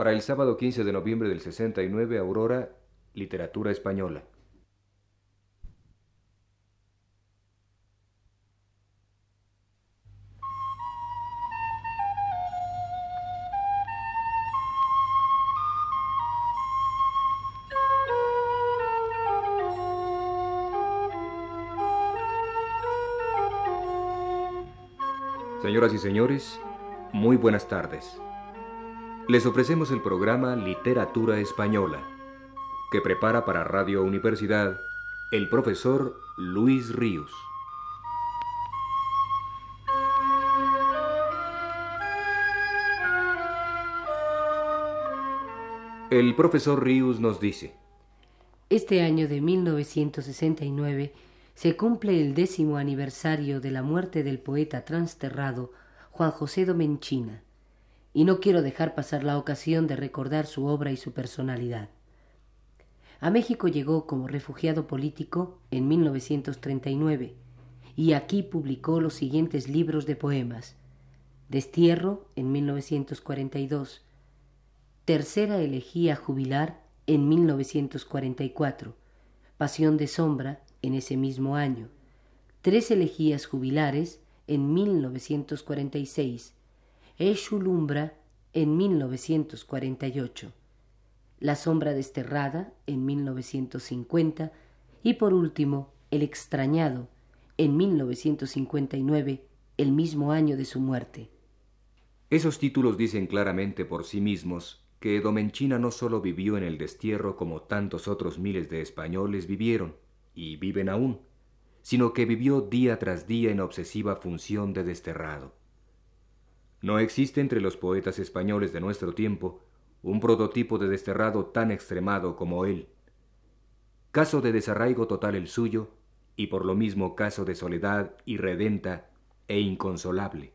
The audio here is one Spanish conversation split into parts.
Para el sábado 15 de noviembre del 69, Aurora, Literatura Española. Señoras y señores, muy buenas tardes. Les ofrecemos el programa Literatura Española, que prepara para Radio Universidad el profesor Luis Ríos. El profesor Ríos nos dice, Este año de 1969 se cumple el décimo aniversario de la muerte del poeta transterrado Juan José Domenchina, y no quiero dejar pasar la ocasión de recordar su obra y su personalidad. A México llegó como refugiado político en 1939 y aquí publicó los siguientes libros de poemas: Destierro en 1942, Tercera elegía jubilar en 1944, Pasión de sombra en ese mismo año, tres elegías jubilares en 1946, Eshulumbra en 1948, La sombra desterrada en 1950 y por último El extrañado en 1959, el mismo año de su muerte. Esos títulos dicen claramente por sí mismos que Domenchina no solo vivió en el destierro como tantos otros miles de españoles vivieron, y viven aún, sino que vivió día tras día en obsesiva función de desterrado. No existe entre los poetas españoles de nuestro tiempo un prototipo de desterrado tan extremado como él. Caso de desarraigo total el suyo, y por lo mismo caso de soledad irredenta e inconsolable.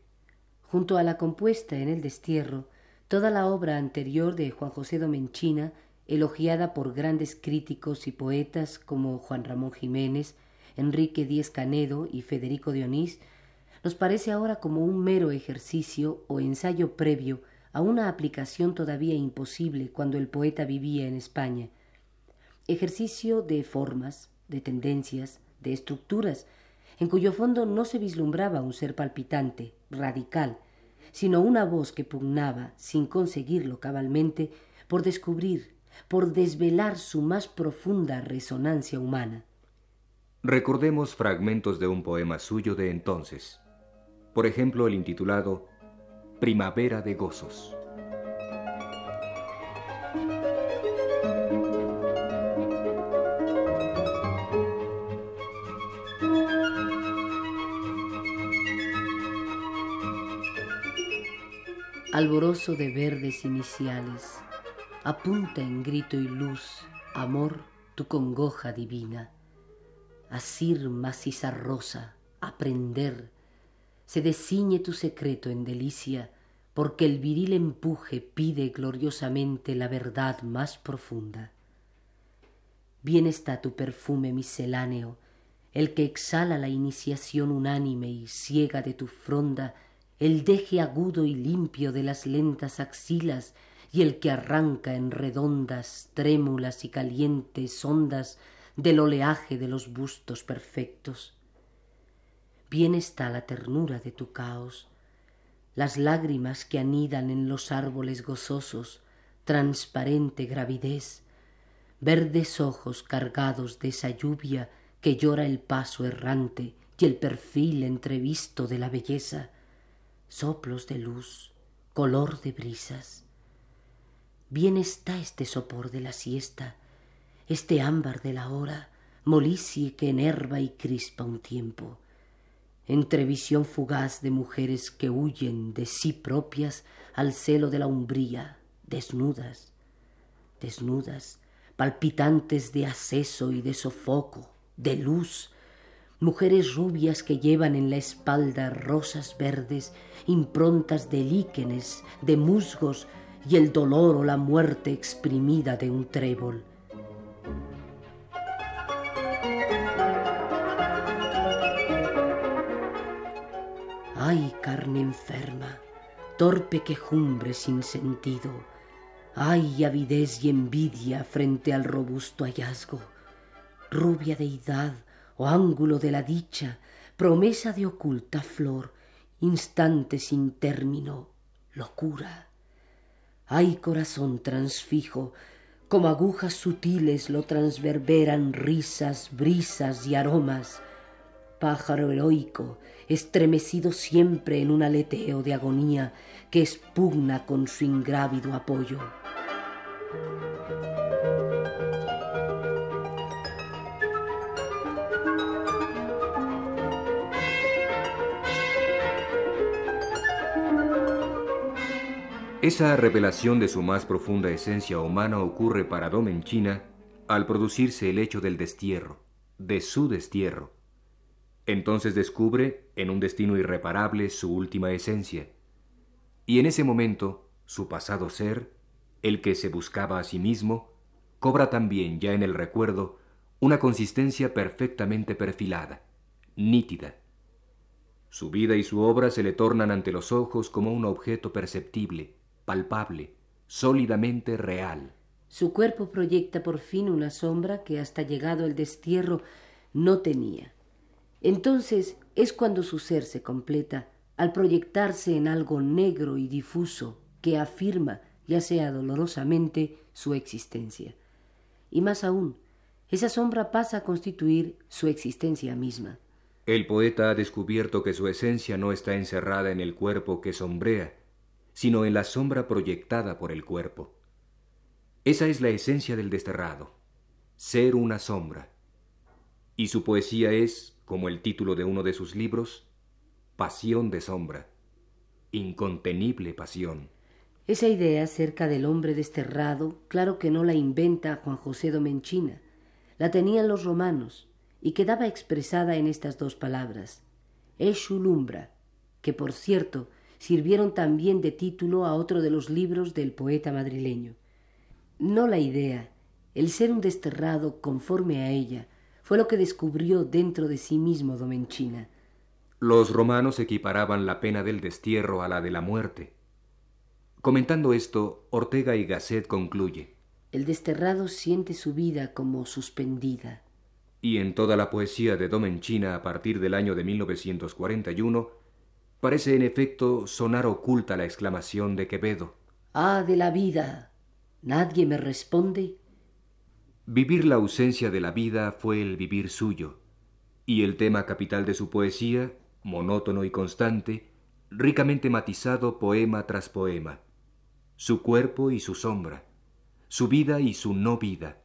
Junto a la compuesta en el destierro, toda la obra anterior de Juan José Domenchina elogiada por grandes críticos y poetas como Juan Ramón Jiménez, Enrique Díez Canedo y Federico Dionís, nos parece ahora como un mero ejercicio o ensayo previo a una aplicación todavía imposible cuando el poeta vivía en España. Ejercicio de formas, de tendencias, de estructuras, en cuyo fondo no se vislumbraba un ser palpitante, radical, sino una voz que pugnaba, sin conseguirlo cabalmente, por descubrir por desvelar su más profunda resonancia humana. Recordemos fragmentos de un poema suyo de entonces. Por ejemplo, el intitulado Primavera de Gozos. Alboroso de verdes iniciales apunta en grito y luz, amor, tu congoja divina. Asir maciza rosa, aprender, se desciñe tu secreto en delicia, porque el viril empuje pide gloriosamente la verdad más profunda. Bien está tu perfume misceláneo, el que exhala la iniciación unánime y ciega de tu fronda, el deje agudo y limpio de las lentas axilas y el que arranca en redondas, trémulas y calientes ondas del oleaje de los bustos perfectos. Bien está la ternura de tu caos, las lágrimas que anidan en los árboles gozosos, transparente gravidez, verdes ojos cargados de esa lluvia que llora el paso errante y el perfil entrevisto de la belleza, soplos de luz, color de brisas, bien está este sopor de la siesta, este ámbar de la hora, molicie que enerva y crispa un tiempo, entre visión fugaz de mujeres que huyen de sí propias al celo de la umbría, desnudas, desnudas, palpitantes de aceso y de sofoco, de luz, mujeres rubias que llevan en la espalda rosas verdes, improntas de líquenes, de musgos, y el dolor o la muerte exprimida de un trébol. Ay, carne enferma, torpe quejumbre sin sentido, Ay, avidez y envidia frente al robusto hallazgo. Rubia deidad o ángulo de la dicha, promesa de oculta flor, instante sin término, locura. Ay, corazón transfijo, como agujas sutiles lo transverberan risas, brisas y aromas. Pájaro heroico, estremecido siempre en un aleteo de agonía que expugna con su ingrávido apoyo. Esa revelación de su más profunda esencia humana ocurre para Domenchina al producirse el hecho del destierro, de su destierro. Entonces descubre, en un destino irreparable, su última esencia. Y en ese momento, su pasado ser, el que se buscaba a sí mismo, cobra también ya en el recuerdo una consistencia perfectamente perfilada, nítida. Su vida y su obra se le tornan ante los ojos como un objeto perceptible, palpable, sólidamente real. Su cuerpo proyecta por fin una sombra que hasta llegado el destierro no tenía. Entonces es cuando su ser se completa al proyectarse en algo negro y difuso que afirma, ya sea dolorosamente, su existencia. Y más aún, esa sombra pasa a constituir su existencia misma. El poeta ha descubierto que su esencia no está encerrada en el cuerpo que sombrea, sino en la sombra proyectada por el cuerpo. Esa es la esencia del desterrado, ser una sombra. Y su poesía es, como el título de uno de sus libros, Pasión de sombra, incontenible pasión. Esa idea acerca del hombre desterrado, claro que no la inventa Juan José Domenchina, la tenían los romanos y quedaba expresada en estas dos palabras, Eshulumbra, que por cierto sirvieron también de título a otro de los libros del poeta madrileño. No la idea, el ser un desterrado conforme a ella, fue lo que descubrió dentro de sí mismo Domenchina. Los romanos equiparaban la pena del destierro a la de la muerte. Comentando esto, Ortega y Gasset concluye. El desterrado siente su vida como suspendida. Y en toda la poesía de Domenchina a partir del año de 1941, Parece en efecto sonar oculta la exclamación de Quevedo. Ah, de la vida. ¿Nadie me responde? Vivir la ausencia de la vida fue el vivir suyo, y el tema capital de su poesía, monótono y constante, ricamente matizado poema tras poema, su cuerpo y su sombra, su vida y su no vida,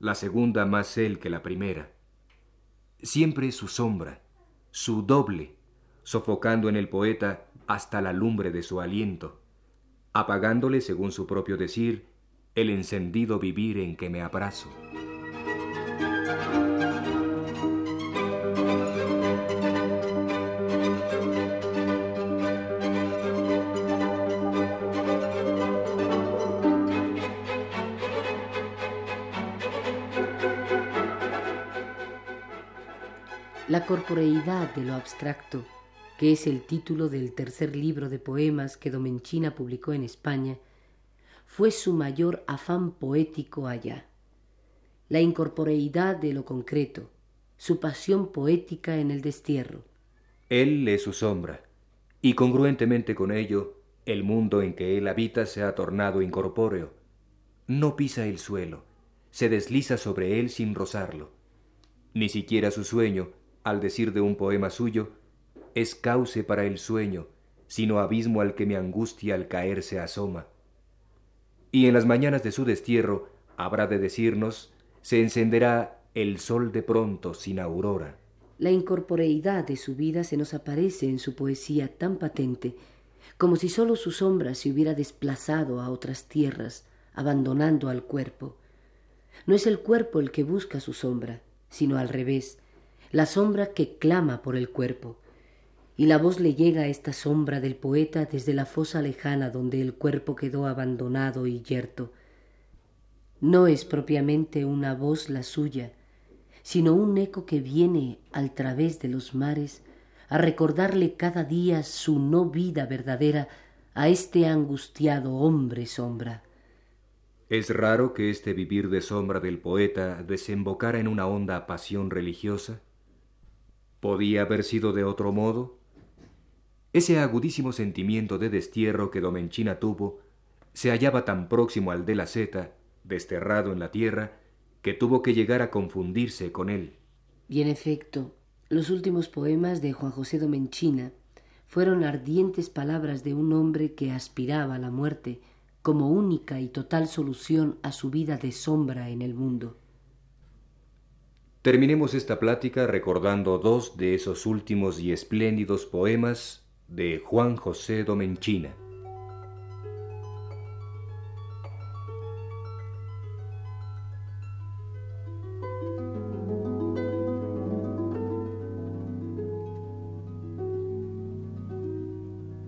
la segunda más él que la primera, siempre su sombra, su doble, sofocando en el poeta hasta la lumbre de su aliento, apagándole, según su propio decir, el encendido vivir en que me abrazo. La corporeidad de lo abstracto que es el título del tercer libro de poemas que Domenchina publicó en España, fue su mayor afán poético allá. La incorporeidad de lo concreto, su pasión poética en el destierro. Él es su sombra, y congruentemente con ello, el mundo en que él habita se ha tornado incorpóreo. No pisa el suelo, se desliza sobre él sin rozarlo. Ni siquiera su sueño, al decir de un poema suyo, es cauce para el sueño, sino abismo al que mi angustia al caer se asoma. Y en las mañanas de su destierro, habrá de decirnos, se encenderá el sol de pronto sin aurora. La incorporeidad de su vida se nos aparece en su poesía tan patente, como si sólo su sombra se hubiera desplazado a otras tierras, abandonando al cuerpo. No es el cuerpo el que busca su sombra, sino al revés, la sombra que clama por el cuerpo, y la voz le llega a esta sombra del poeta desde la fosa lejana donde el cuerpo quedó abandonado y yerto. No es propiamente una voz la suya, sino un eco que viene al través de los mares a recordarle cada día su no vida verdadera a este angustiado hombre sombra. Es raro que este vivir de sombra del poeta desembocara en una honda pasión religiosa. ¿Podía haber sido de otro modo? Ese agudísimo sentimiento de destierro que Domenchina tuvo se hallaba tan próximo al de la seta, desterrado en la tierra, que tuvo que llegar a confundirse con él. Y en efecto, los últimos poemas de Juan José Domenchina fueron ardientes palabras de un hombre que aspiraba a la muerte como única y total solución a su vida de sombra en el mundo. Terminemos esta plática recordando dos de esos últimos y espléndidos poemas de Juan José Domenchina.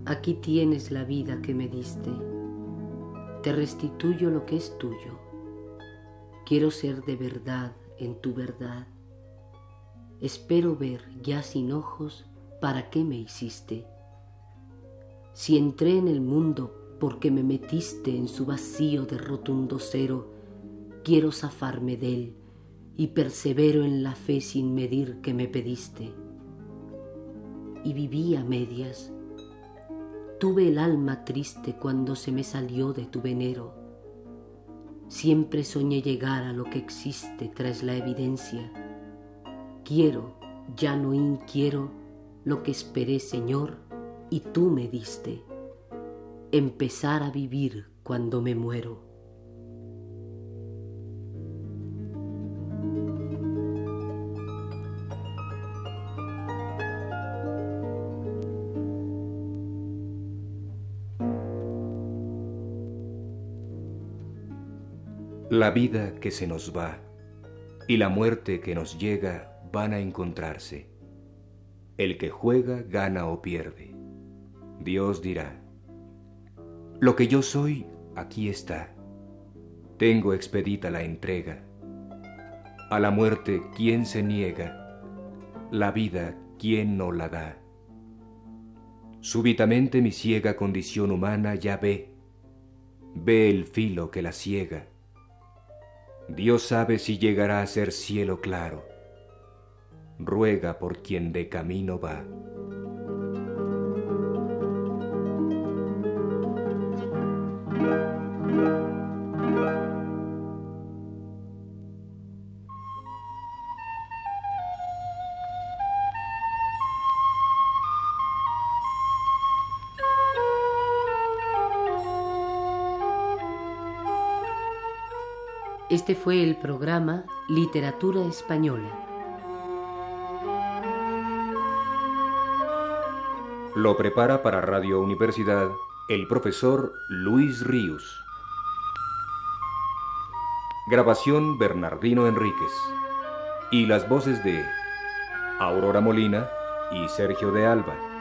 Aquí tienes la vida que me diste. Te restituyo lo que es tuyo. Quiero ser de verdad en tu verdad. Espero ver ya sin ojos para qué me hiciste. Si entré en el mundo porque me metiste en su vacío de rotundo cero, quiero zafarme de él y persevero en la fe sin medir que me pediste. Y viví a medias Tuve el alma triste cuando se me salió de tu venero. Siempre soñé llegar a lo que existe tras la evidencia. Quiero, ya no inquiero, lo que esperé, Señor, y tú me diste. Empezar a vivir cuando me muero. La vida que se nos va y la muerte que nos llega van a encontrarse. El que juega gana o pierde. Dios dirá, lo que yo soy, aquí está. Tengo expedita la entrega. A la muerte, ¿quién se niega? La vida, ¿quién no la da? Súbitamente mi ciega condición humana ya ve, ve el filo que la ciega Dios sabe si llegará a ser cielo claro. Ruega por quien de camino va. Este fue el programa Literatura Española. Lo prepara para Radio Universidad el profesor Luis Ríos. Grabación Bernardino Enríquez. Y las voces de Aurora Molina y Sergio de Alba.